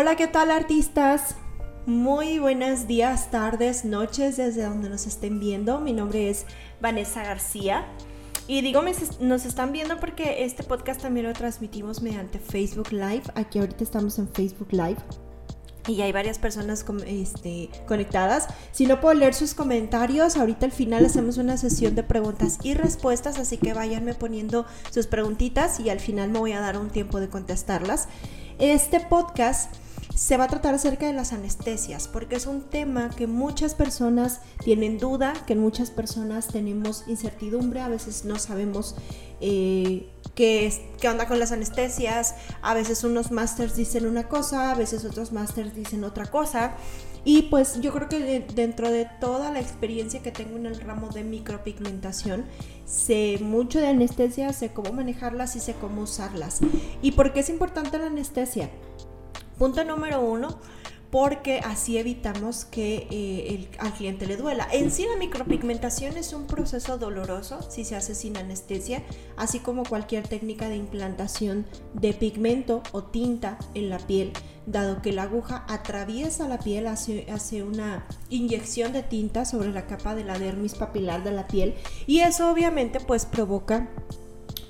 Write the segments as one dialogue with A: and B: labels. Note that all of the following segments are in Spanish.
A: Hola, ¿qué tal artistas? Muy buenos días, tardes, noches desde donde nos estén viendo. Mi nombre es Vanessa García. Y digo, nos están viendo porque este podcast también lo transmitimos mediante Facebook Live. Aquí ahorita estamos en Facebook Live. Y hay varias personas este, conectadas. Si no puedo leer sus comentarios, ahorita al final hacemos una sesión de preguntas y respuestas, así que váyanme poniendo sus preguntitas y al final me voy a dar un tiempo de contestarlas. Este podcast se va a tratar acerca de las anestesias, porque es un tema que muchas personas tienen duda, que muchas personas tenemos incertidumbre, a veces no sabemos eh, qué, qué onda con las anestesias, a veces unos masters dicen una cosa, a veces otros masters dicen otra cosa. Y pues yo creo que dentro de toda la experiencia que tengo en el ramo de micropigmentación, sé mucho de anestesia, sé cómo manejarlas y sé cómo usarlas. ¿Y por qué es importante la anestesia? Punto número uno, porque así evitamos que eh, al cliente le duela. En sí la micropigmentación es un proceso doloroso si se hace sin anestesia, así como cualquier técnica de implantación de pigmento o tinta en la piel, dado que la aguja atraviesa la piel, hace, hace una inyección de tinta sobre la capa de la dermis papilar de la piel y eso obviamente pues provoca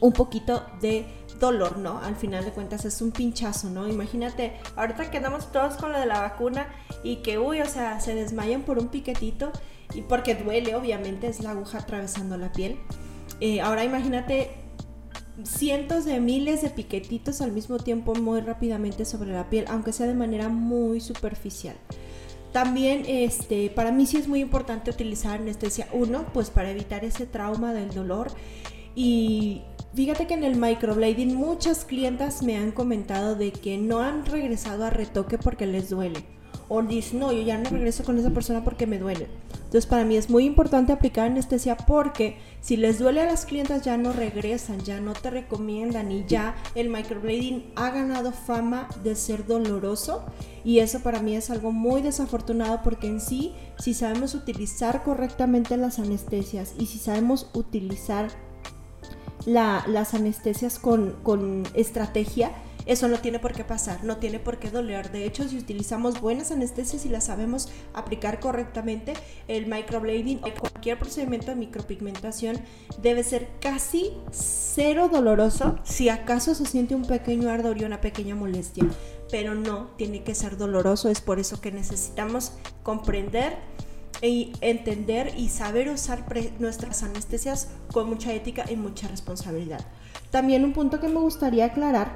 A: un poquito de dolor, ¿no? Al final de cuentas es un pinchazo, ¿no? Imagínate, ahorita quedamos todos con lo de la vacuna y que, uy, o sea, se desmayan por un piquetito y porque duele, obviamente, es la aguja atravesando la piel. Eh, ahora imagínate cientos de miles de piquetitos al mismo tiempo muy rápidamente sobre la piel, aunque sea de manera muy superficial. También este, para mí sí es muy importante utilizar anestesia 1, pues para evitar ese trauma del dolor y Fíjate que en el microblading muchas clientas me han comentado de que no han regresado a retoque porque les duele. O dicen, no, yo ya no regreso con esa persona porque me duele. Entonces para mí es muy importante aplicar anestesia porque si les duele a las clientas ya no regresan, ya no te recomiendan y ya el microblading ha ganado fama de ser doloroso y eso para mí es algo muy desafortunado porque en sí, si sabemos utilizar correctamente las anestesias y si sabemos utilizar las anestesias con, estrategia, eso no tiene por qué pasar, no tiene por qué doler. De hecho, si utilizamos buenas anestesias y las sabemos aplicar correctamente, el microblading o cualquier procedimiento de micropigmentación debe ser casi cero doloroso, si acaso se siente un pequeño ardor y una pequeña molestia, pero no tiene que ser doloroso. Es por eso que necesitamos comprender y entender y saber usar nuestras anestesias con mucha ética y mucha responsabilidad. También un punto que me gustaría aclarar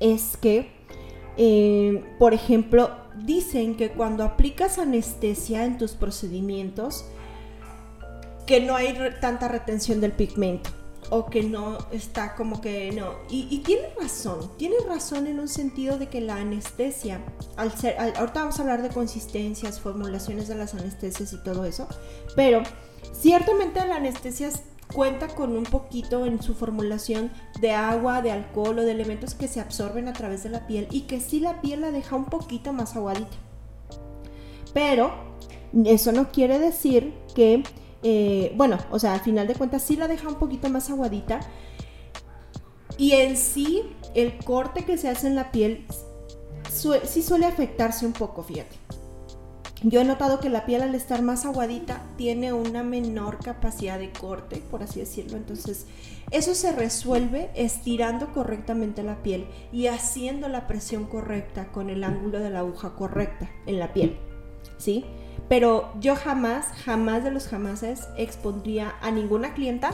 A: es que, eh, por ejemplo, dicen que cuando aplicas anestesia en tus procedimientos, que no hay tanta retención del pigmento o que no está como que no. Y, tiene razón, tiene razón en un sentido de que la anestesia, al ser, ahorita vamos a hablar de consistencias, formulaciones de las anestesias y todo eso, pero ciertamente la anestesia cuenta con un poquito en su formulación de agua, de alcohol o de elementos que se absorben a través de la piel y que sí la piel la deja un poquito más aguadita. Pero eso no quiere decir que eh, bueno, o sea, al final de cuentas sí la deja un poquito más aguadita. Y en sí, el corte que se hace en la piel sí suele afectarse un poco, fíjate. Yo he notado que la piel al estar más aguadita tiene una menor capacidad de corte, por así decirlo. Entonces, eso se resuelve estirando correctamente la piel y haciendo la presión correcta con el ángulo de la aguja correcta en la piel. ¿Sí? Pero yo jamás, jamás de los jamases expondría a ninguna clienta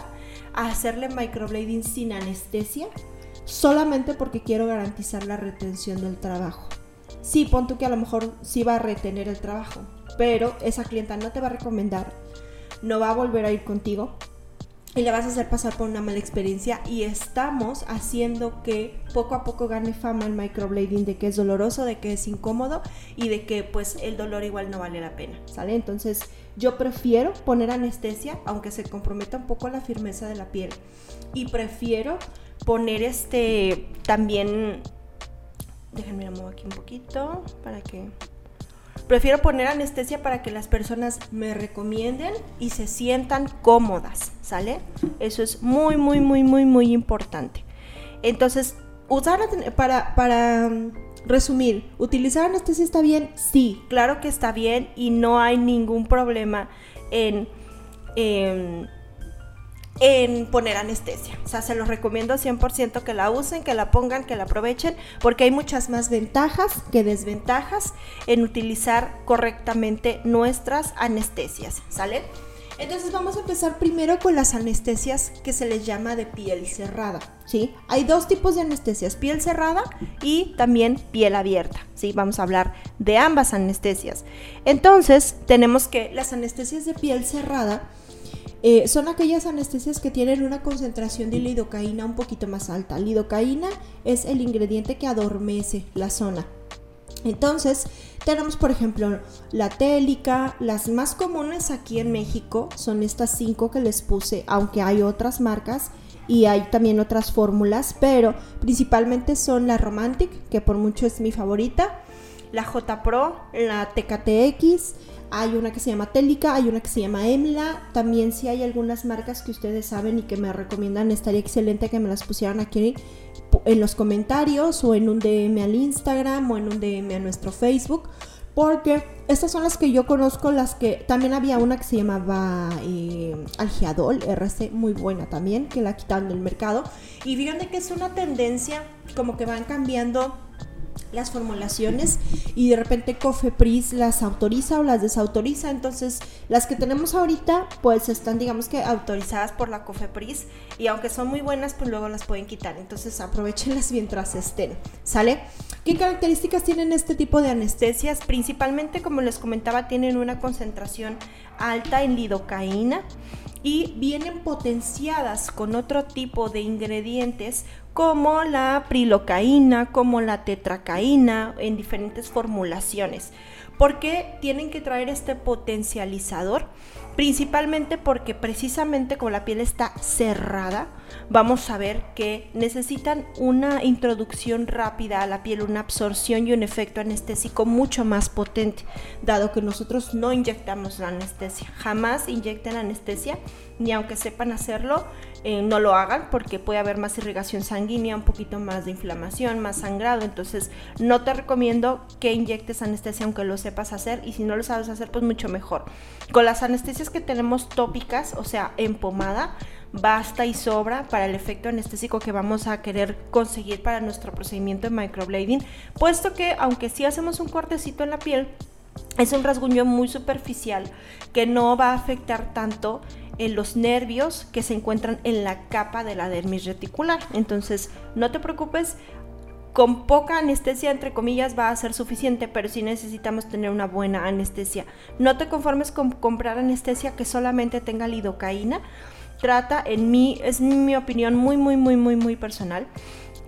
A: a hacerle microblading sin anestesia, solamente porque quiero garantizar la retención del trabajo. Sí, pon tú que a lo mejor sí va a retener el trabajo, pero esa clienta no te va a recomendar, no va a volver a ir contigo y le vas a hacer pasar por una mala experiencia y estamos haciendo que poco a poco gane fama el microblading de que es doloroso, de que es incómodo y de que pues el dolor igual no vale la pena, ¿sale? Entonces yo prefiero poner anestesia aunque se comprometa un poco la firmeza de la piel y prefiero poner este también déjenme mover aquí un poquito para que Prefiero poner anestesia para que las personas me recomienden y se sientan cómodas, ¿sale? Eso es muy, muy, muy, muy, muy importante. Entonces, usar para, para mm, resumir, ¿utilizar anestesia está bien? Sí, claro que está bien y no hay ningún problema en en poner anestesia. O sea, se los recomiendo 100% que la usen, que la pongan, que la aprovechen, porque hay muchas más ventajas que desventajas en utilizar correctamente nuestras anestesias, ¿sale? Entonces vamos a empezar primero con las anestesias que se les llama de piel cerrada, ¿sí? Hay dos tipos de anestesias, piel cerrada y también piel abierta, ¿sí? Vamos a hablar de ambas anestesias. Entonces, tenemos que las anestesias de piel cerrada eh, son aquellas anestesias que tienen una concentración de lidocaína un poquito más alta. Lidocaína es el ingrediente que adormece la zona. Entonces, tenemos por ejemplo la télica, las más comunes aquí en México son estas cinco que les puse, aunque hay otras marcas y hay también otras fórmulas, pero principalmente son la Romantic, que por mucho es mi favorita, la J Pro, la TKTX, hay una que se llama Télica, hay una que se llama Emla. También si hay algunas marcas que ustedes saben y que me recomiendan, estaría excelente que me las pusieran aquí en los comentarios o en un DM al Instagram o en un DM a nuestro Facebook. Porque estas son las que yo conozco, las que también había una que se llamaba eh, Algiadol, RC, muy buena también, que la quitaron del mercado. Y fíjense que es una tendencia como que van cambiando las formulaciones y de repente Cofepris las autoriza o las desautoriza. Entonces, las que tenemos ahorita, pues están, digamos que, autorizadas por la Cofepris y aunque son muy buenas, pues luego las pueden quitar. Entonces, aprovechenlas mientras estén. ¿Sale? ¿Qué características tienen este tipo de anestesias? Principalmente, como les comentaba, tienen una concentración alta en lidocaína y vienen potenciadas con otro tipo de ingredientes como la prilocaína, como la tetracaína, en diferentes formulaciones. ¿Por qué tienen que traer este potencializador? Principalmente porque precisamente como la piel está cerrada, vamos a ver que necesitan una introducción rápida a la piel, una absorción y un efecto anestésico mucho más potente, dado que nosotros no inyectamos la anestesia. Jamás inyecten anestesia, ni aunque sepan hacerlo, eh, no lo hagan porque puede haber más irrigación sanguínea, un poquito más de inflamación, más sangrado. Entonces, no te recomiendo que inyectes anestesia aunque lo sepas hacer y si no lo sabes hacer, pues mucho mejor. Con las anestesias que tenemos tópicas, o sea, en pomada, basta y sobra para el efecto anestésico que vamos a querer conseguir para nuestro procedimiento de microblading, puesto que aunque sí hacemos un cortecito en la piel, es un rasguño muy superficial que no va a afectar tanto en los nervios que se encuentran en la capa de la dermis reticular. Entonces, no te preocupes, con poca anestesia, entre comillas, va a ser suficiente, pero sí necesitamos tener una buena anestesia. No te conformes con comprar anestesia que solamente tenga lidocaína. Trata, en mí, es mi opinión muy, muy, muy, muy, muy personal.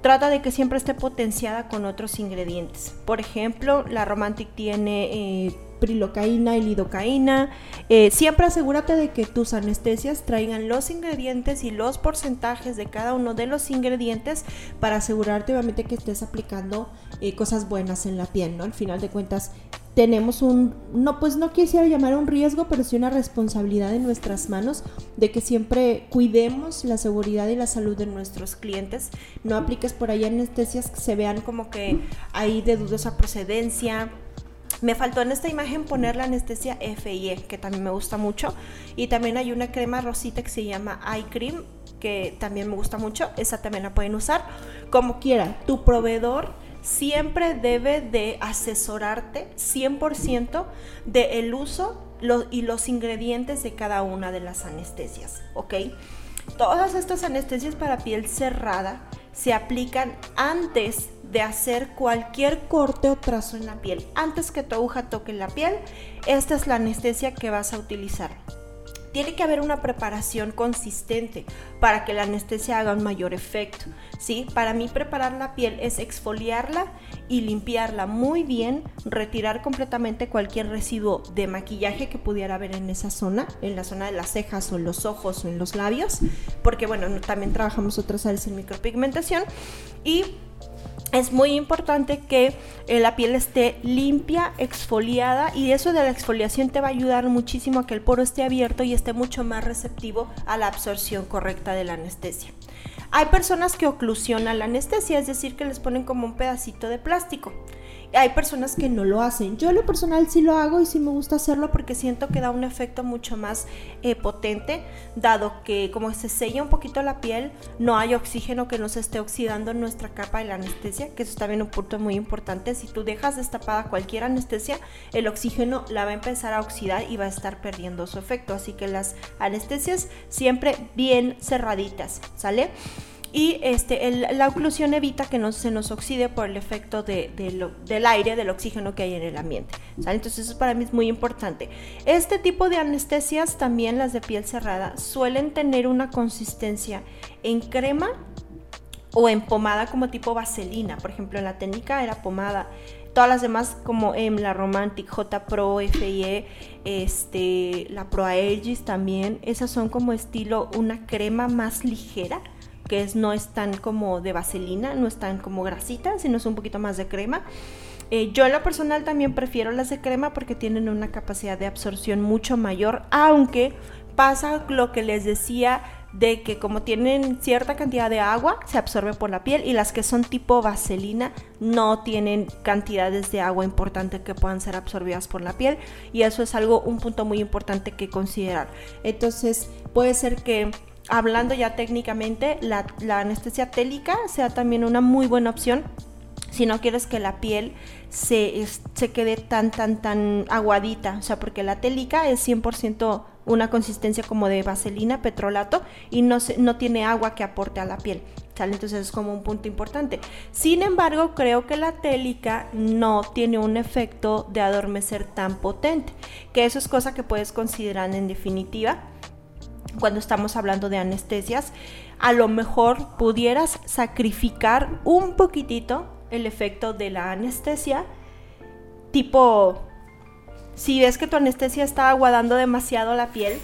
A: Trata de que siempre esté potenciada con otros ingredientes. Por ejemplo, la Romantic tiene eh, prilocaína y lidocaína. Eh, siempre asegúrate de que tus anestesias traigan los ingredientes y los porcentajes de cada uno de los ingredientes para asegurarte obviamente que estés aplicando eh, cosas buenas en la piel, ¿no? Al final de cuentas tenemos un, no pues no quisiera llamar un riesgo, pero sí una responsabilidad en nuestras manos de que siempre cuidemos la seguridad y la salud de nuestros clientes. No apliques por ahí anestesias que se vean como que hay de dudosa procedencia, me faltó en esta imagen poner la anestesia FIE, que también me gusta mucho. Y también hay una crema rosita que se llama Eye Cream, que también me gusta mucho. Esa también la pueden usar. Como quieran, tu proveedor siempre debe de asesorarte 100% del uso y los ingredientes de cada una de las anestesias, ¿ok? Todas estas anestesias para piel cerrada se aplican antes de hacer cualquier corte o trazo en la piel. Antes que tu aguja toque la piel, esta es la anestesia que vas a utilizar. Tiene que haber una preparación consistente para que la anestesia haga un mayor efecto. ¿sí? Para mí preparar la piel es exfoliarla y limpiarla muy bien, retirar completamente cualquier residuo de maquillaje que pudiera haber en esa zona, en la zona de las cejas o en los ojos o en los labios, porque bueno, también trabajamos otras áreas en micropigmentación y es muy importante que eh, la piel esté limpia, exfoliada y eso de la exfoliación te va a ayudar muchísimo a que el poro esté abierto y esté mucho más receptivo a la absorción correcta de la anestesia. Hay personas que oclusionan la anestesia, es decir, que les ponen como un pedacito de plástico hay personas que no lo hacen. Yo lo personal sí lo hago y sí me gusta hacerlo porque siento que da un efecto mucho más eh, potente, dado que como se sella un poquito la piel, no hay oxígeno que nos esté oxidando en nuestra capa de la anestesia, que eso bien un punto muy importante. Si tú dejas destapada cualquier anestesia, el oxígeno la va a empezar a oxidar y va a estar perdiendo su efecto. Así que las anestesias siempre bien cerraditas, ¿sale? Y este, la oclusión evita que no se nos oxide por el efecto del aire, del oxígeno que hay en el ambiente. Entonces eso para mí es muy importante. Este tipo de anestesias, también las de piel cerrada, suelen tener una consistencia en crema o en pomada como tipo vaselina. Por ejemplo, en la técnica era pomada. Todas las demás como en la Romantic, J Pro, FIE, este, la Pro Aegis también, esas son como estilo una crema más ligera que es, no es tan como de vaselina, no es tan como grasita, sino es un poquito más de crema. Eh, yo en lo personal también prefiero las de crema porque tienen una capacidad de absorción mucho mayor, aunque pasa lo que les decía de que como tienen cierta cantidad de agua, se absorbe por la piel y las que son tipo vaselina no tienen cantidades de agua importante que puedan ser absorbidas por la piel y eso es algo, un punto muy importante que considerar. Entonces puede ser que hablando ya técnicamente, la, anestesia télica sea también una muy buena opción si no quieres que la piel se, se, quede tan, tan, tan aguadita. O sea, porque la télica es 100% una consistencia como de vaselina, petrolato, y no, no tiene agua que aporte a la piel. Entonces es como un punto importante. Sin embargo, creo que la télica no tiene un efecto de adormecer tan potente, que eso es cosa que puedes considerar en definitiva cuando estamos hablando de anestesias, a lo mejor pudieras sacrificar un poquitito el efecto de la anestesia, tipo, si ves que tu anestesia está aguadando demasiado la piel,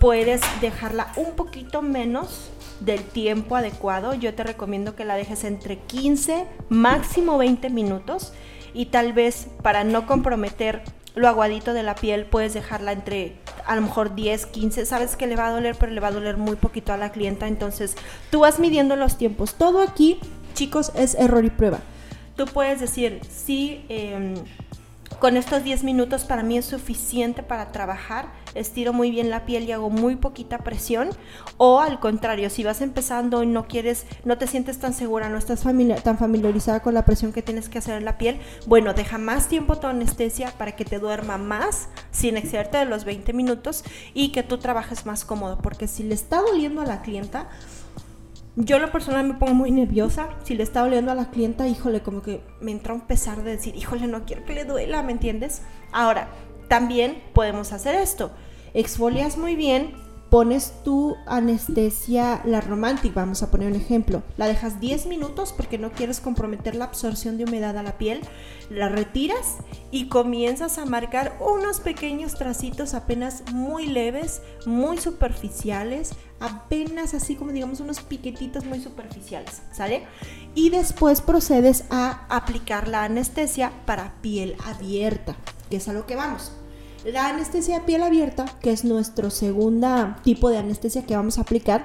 A: puedes dejarla un poquito menos del tiempo adecuado. Yo te recomiendo que la dejes entre 15, máximo 20 minutos y tal vez para no comprometer lo aguadito de la piel puedes dejarla entre a lo mejor 10, 15, sabes que le va a doler, pero le va a doler muy poquito a la clienta, entonces tú vas midiendo los tiempos. Todo aquí, chicos, es error y prueba. Tú puedes decir, sí, eh, con estos 10 minutos para mí es suficiente para trabajar, estiro muy bien la piel y hago muy poquita presión. O al contrario, si vas empezando y no quieres, no te sientes tan segura, no estás tan familiarizada con la presión que tienes que hacer en la piel, bueno, deja más tiempo tu anestesia para que te duerma más sin excederte de los 20 minutos y que tú trabajes más cómodo. Porque si le está doliendo a la clienta, yo lo personal me pongo muy nerviosa. Si le está doliendo a la clienta, híjole, como que me entra un pesar de decir, híjole, no quiero que le duela, ¿me entiendes? Ahora, también podemos hacer esto. Exfolias muy bien, pones tu anestesia, la romántica, vamos a poner un ejemplo, la dejas 10 minutos porque no quieres comprometer la absorción de humedad a la piel, la retiras y comienzas a marcar unos pequeños tracitos apenas muy leves, muy superficiales, apenas así como digamos unos piquetitos muy superficiales, ¿sale? Y después procedes a aplicar la anestesia para piel abierta, que es a lo que vamos. La anestesia de piel abierta, que es nuestro segundo tipo de anestesia que vamos a aplicar,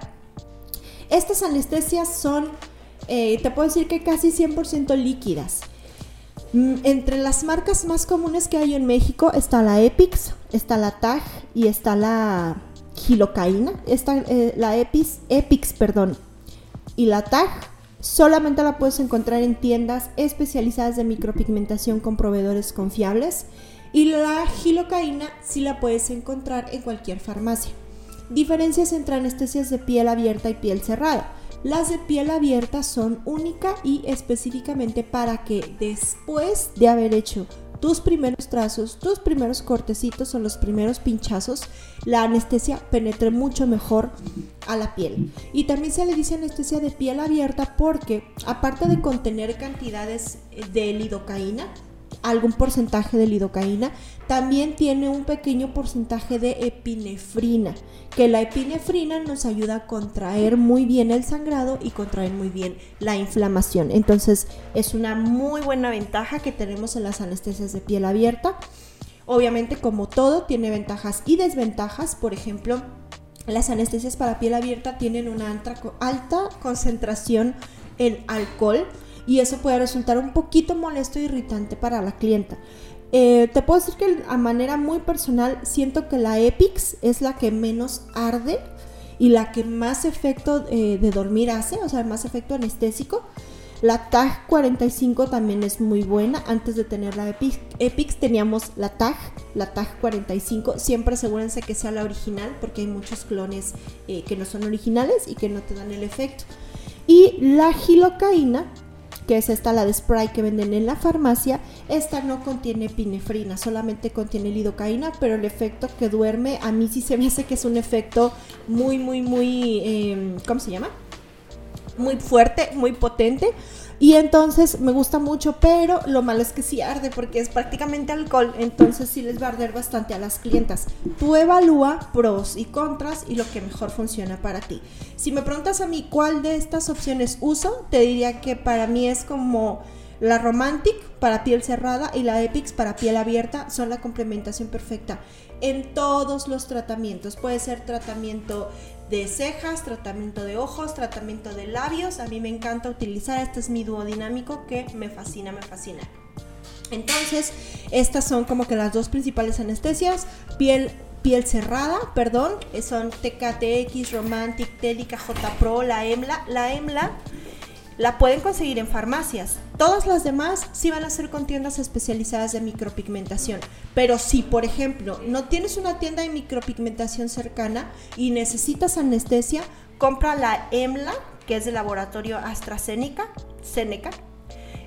A: estas anestesias son, eh, te puedo decir que casi 100% líquidas. Mm, entre las marcas más comunes que hay en México está la Epix, está la TAG y está la Gilocaína. Está, eh, la Epix, Epix perdón, y la TAG solamente la puedes encontrar en tiendas especializadas de micropigmentación con proveedores confiables y la gilocaína sí la puedes encontrar en cualquier farmacia. Diferencias entre anestesias de piel abierta y piel cerrada. Las de piel abierta son única y específicamente para que después de haber hecho tus primeros trazos, tus primeros cortecitos o los primeros pinchazos, la anestesia penetre mucho mejor a la piel. Y también se le dice anestesia de piel abierta porque aparte de contener cantidades de lidocaína, algún porcentaje de lidocaína, también tiene un pequeño porcentaje de epinefrina, que la epinefrina nos ayuda a contraer muy bien el sangrado y contraer muy bien la inflamación. Entonces es una muy buena ventaja que tenemos en las anestesias de piel abierta. Obviamente como todo tiene ventajas y desventajas, por ejemplo, las anestesias para piel abierta tienen una alta concentración en alcohol, y eso puede resultar un poquito molesto e irritante para la clienta. Eh, te puedo decir que a manera muy personal siento que la Epix es la que menos arde y la que más efecto eh, de dormir hace, o sea, más efecto anestésico. La TAG 45 también es muy buena. Antes de tener la Epix, teníamos la TAG, la TAG 45. Siempre asegúrense que sea la original porque hay muchos clones eh, que no son originales y que no te dan el efecto. Y la gilocaína que es esta la de spray que venden en la farmacia, esta no contiene pinefrina, solamente contiene lidocaína, pero el efecto que duerme a mí sí se me hace que es un efecto muy, muy, muy, eh, ¿cómo se llama? Muy fuerte, muy potente. Y entonces me gusta mucho, pero lo malo es que sí arde porque es prácticamente alcohol, entonces sí les va a arder bastante a las clientas. Tú evalúa pros y contras y lo que mejor funciona para ti. Si me preguntas a mí cuál de estas opciones uso, te diría que para mí es como la Romantic para piel cerrada y la Epix para piel abierta son la complementación perfecta en todos los tratamientos. Puede ser tratamiento de cejas, tratamiento de ojos, tratamiento de labios. A mí me encanta utilizar, este es mi dinámico que me fascina, me fascina. Entonces, estas son como que las dos principales anestesias. Piel, piel cerrada, perdón, son TKTX, Romantic, Telica, J Pro, la EMLA. La EMLA la pueden conseguir en farmacias. Todas las demás sí van a ser con tiendas especializadas de micropigmentación. Pero si, por ejemplo, no tienes una tienda de micropigmentación cercana y necesitas anestesia, compra la EMLA, que es del laboratorio AstraZeneca, Seneca,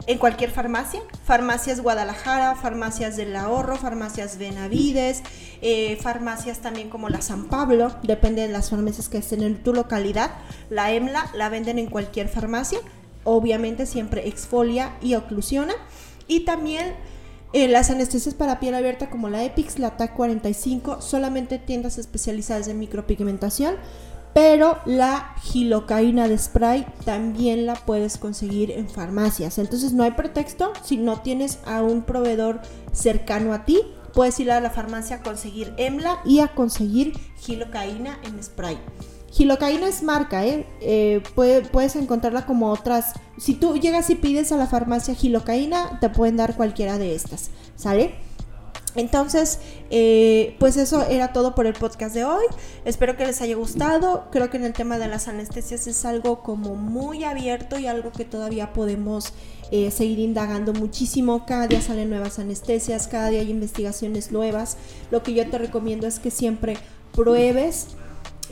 A: en cualquier farmacia. Farmacias Guadalajara, farmacias del ahorro, farmacias Benavides, eh, farmacias también como la San Pablo, depende de las farmacias que estén en tu localidad. La EMLA la venden en cualquier farmacia obviamente siempre exfolia y oclusiona. Y también eh, las anestesias para piel abierta como la Epix, la TAC 45, solamente tiendas especializadas en micropigmentación. Pero la gilocaína de spray también la puedes conseguir en farmacias. Entonces no hay pretexto si no tienes a un proveedor cercano a ti. Puedes ir a la farmacia a conseguir EMLA y a conseguir gilocaína en spray. Gilocaína es marca, ¿eh? eh puedes encontrarla como otras. Si tú llegas y pides a la farmacia gilocaína, te pueden dar cualquiera de estas, ¿sale? Entonces, eh, pues eso era todo por el podcast de hoy. Espero que les haya gustado. Creo que en el tema de las anestesias es algo como muy abierto y algo que todavía podemos eh, seguir indagando muchísimo. Cada día salen nuevas anestesias, cada día hay investigaciones nuevas. Lo que yo te recomiendo es que siempre pruebes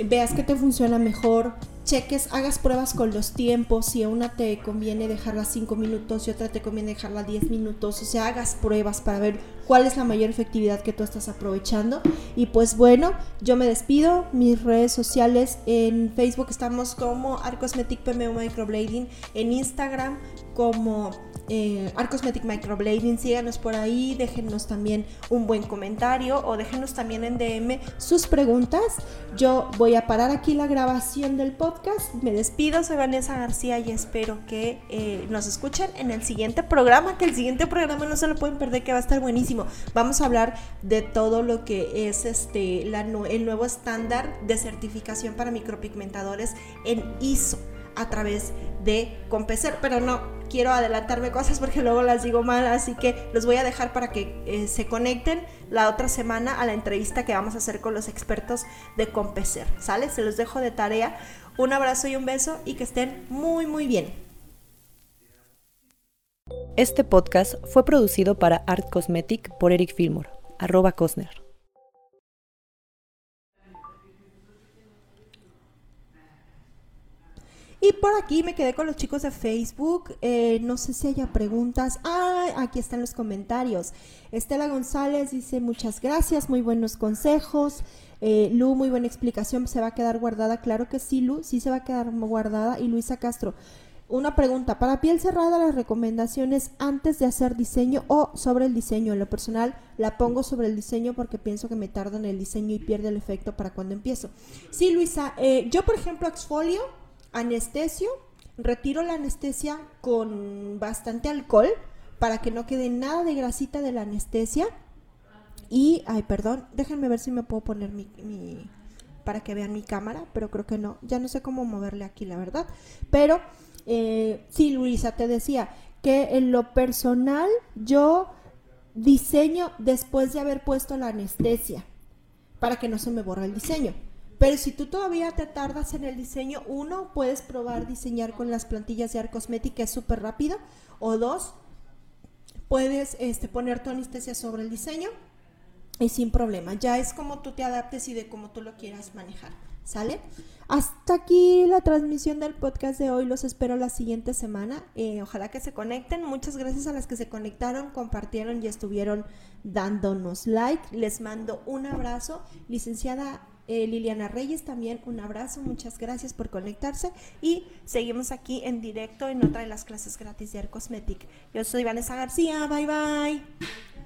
A: veas que te funciona mejor, cheques, hagas pruebas con los tiempos, si a una te conviene dejarla 5 minutos y otra te conviene dejarla 10 minutos, o sea, hagas pruebas para ver cuál es la mayor efectividad que tú estás aprovechando. Y pues bueno, yo me despido, mis redes sociales en Facebook estamos como Arcosmetic PMO Microblading, en Instagram como eh, Arcosmetic Microblading, síganos por ahí, déjenos también un buen comentario o déjenos también en DM sus preguntas. Yo voy a parar aquí la grabación del podcast. Me despido, soy Vanessa García y espero que eh, nos escuchen en el siguiente programa, que el siguiente programa no se lo pueden perder, que va a estar buenísimo. Vamos a hablar de todo lo que es este, el nuevo estándar de certificación para micropigmentadores en ISO a través de Compecer, pero no quiero adelantarme cosas porque luego las digo mal, así que los voy a dejar para que eh, se conecten la otra semana a la entrevista que vamos a hacer con los expertos de Compecer, ¿sale? Se los dejo de tarea. Un abrazo y un beso y que estén muy muy bien.
B: Este podcast fue producido para Art Cosmetic por Eric Fillmore, arroba Cosner.
A: Y por aquí me quedé con los chicos de Facebook. Eh, no sé si haya preguntas. Ah, aquí están los comentarios. Estela González dice muchas gracias, muy buenos consejos. Eh, Lu, muy buena explicación, se va a quedar guardada. Claro que sí, Lu, sí se va a quedar guardada. Y Luisa Castro, una pregunta, para piel cerrada las recomendaciones antes de hacer diseño o sobre el diseño. En lo personal la pongo sobre el diseño porque pienso que me tarda en el diseño y pierde el efecto para cuando empiezo. Sí, Luisa, eh, yo por ejemplo exfolio, anestesio, retiro la anestesia con bastante alcohol para que no quede nada de grasita de la anestesia. Y, ay, perdón, déjenme ver si me puedo poner mi, mi para que vean mi cámara, pero creo que no. Ya no sé cómo moverle aquí, la verdad. Pero eh, sí, Luisa, te decía que en lo personal yo diseño después de haber puesto la anestesia para que no se me borre el diseño. Pero si tú todavía te tardas en el diseño, uno, puedes probar diseñar con las plantillas de Arcosmetic, que es súper rápido. O dos, puedes este, poner tu anestesia sobre el diseño y sin problema. Ya es como tú te adaptes y de cómo tú lo quieras manejar. ¿Sale? Hasta aquí la transmisión del podcast de hoy. Los espero la siguiente semana. Eh, ojalá que se conecten. Muchas gracias a las que se conectaron, compartieron y estuvieron dándonos like. Les mando un abrazo. Licenciada eh, Liliana Reyes, también un abrazo. Muchas gracias por conectarse. Y seguimos aquí en directo en otra de las clases gratis de Air Cosmetic. Yo soy Vanessa García. Bye bye.